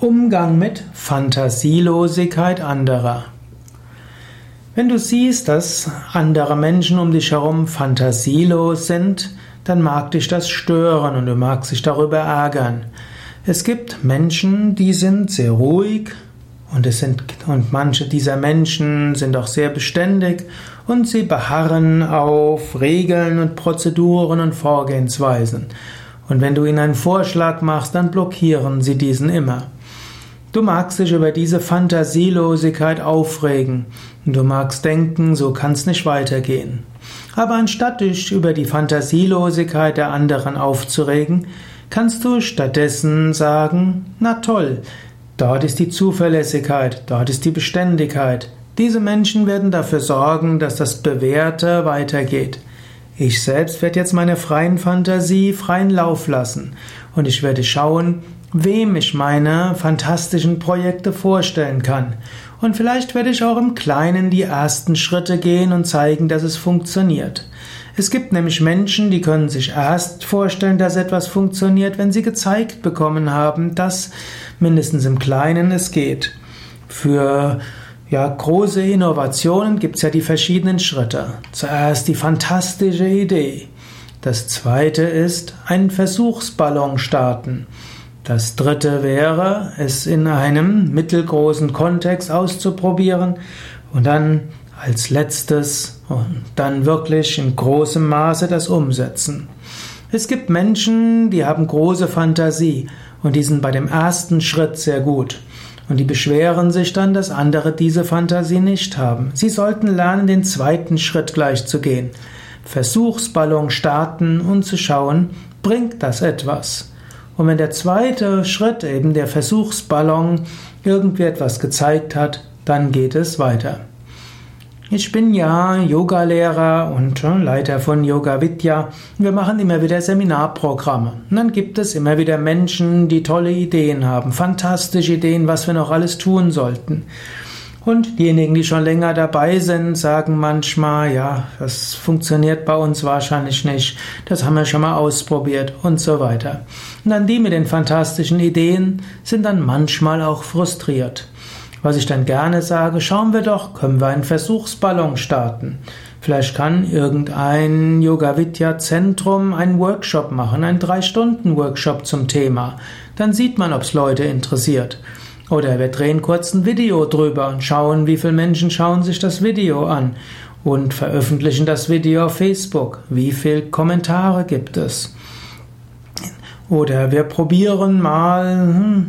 Umgang mit Fantasielosigkeit anderer. Wenn du siehst, dass andere Menschen um dich herum fantasielos sind, dann mag dich das stören und du magst dich darüber ärgern. Es gibt Menschen, die sind sehr ruhig und es sind und manche dieser Menschen sind auch sehr beständig und sie beharren auf Regeln und Prozeduren und Vorgehensweisen. Und wenn du ihnen einen Vorschlag machst, dann blockieren sie diesen immer. Du magst dich über diese Fantasielosigkeit aufregen du magst denken, so kann es nicht weitergehen. Aber anstatt dich über die Fantasielosigkeit der anderen aufzuregen, kannst du stattdessen sagen, na toll, dort ist die Zuverlässigkeit, dort ist die Beständigkeit. Diese Menschen werden dafür sorgen, dass das Bewährte weitergeht. Ich selbst werde jetzt meine freien Fantasie freien Lauf lassen und ich werde schauen, wem ich meine fantastischen Projekte vorstellen kann. Und vielleicht werde ich auch im Kleinen die ersten Schritte gehen und zeigen, dass es funktioniert. Es gibt nämlich Menschen, die können sich erst vorstellen, dass etwas funktioniert, wenn sie gezeigt bekommen haben, dass mindestens im Kleinen es geht. Für ja, große Innovationen gibt es ja die verschiedenen Schritte. Zuerst die fantastische Idee. Das zweite ist einen Versuchsballon starten. Das dritte wäre, es in einem mittelgroßen Kontext auszuprobieren und dann als letztes und dann wirklich in großem Maße das Umsetzen. Es gibt Menschen, die haben große Fantasie und die sind bei dem ersten Schritt sehr gut. Und die beschweren sich dann, dass andere diese Fantasie nicht haben. Sie sollten lernen, den zweiten Schritt gleich zu gehen. Versuchsballon starten und zu schauen, bringt das etwas? Und wenn der zweite Schritt, eben der Versuchsballon, irgendwie etwas gezeigt hat, dann geht es weiter. Ich bin ja Yogalehrer und äh, Leiter von Yoga Vidya. Wir machen immer wieder Seminarprogramme. Und dann gibt es immer wieder Menschen, die tolle Ideen haben, fantastische Ideen, was wir noch alles tun sollten. Und diejenigen, die schon länger dabei sind, sagen manchmal, ja, das funktioniert bei uns wahrscheinlich nicht, das haben wir schon mal ausprobiert und so weiter. Und dann die mit den fantastischen Ideen sind dann manchmal auch frustriert. Was ich dann gerne sage, schauen wir doch, können wir einen Versuchsballon starten. Vielleicht kann irgendein Yoga Vidya Zentrum einen Workshop machen, einen drei Stunden Workshop zum Thema. Dann sieht man, ob es Leute interessiert. Oder wir drehen kurz ein Video drüber und schauen, wie viele Menschen schauen sich das Video an und veröffentlichen das Video auf Facebook. Wie viele Kommentare gibt es? Oder wir probieren mal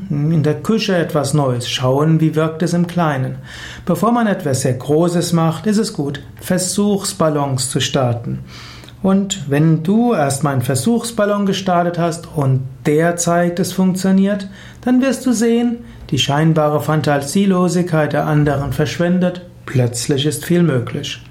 hm, in der Küche etwas Neues, schauen, wie wirkt es im Kleinen. Bevor man etwas sehr Großes macht, ist es gut, Versuchsballons zu starten. Und wenn du erstmal einen Versuchsballon gestartet hast und der zeigt, es funktioniert, dann wirst du sehen, die scheinbare Fantasielosigkeit der anderen verschwindet, plötzlich ist viel möglich.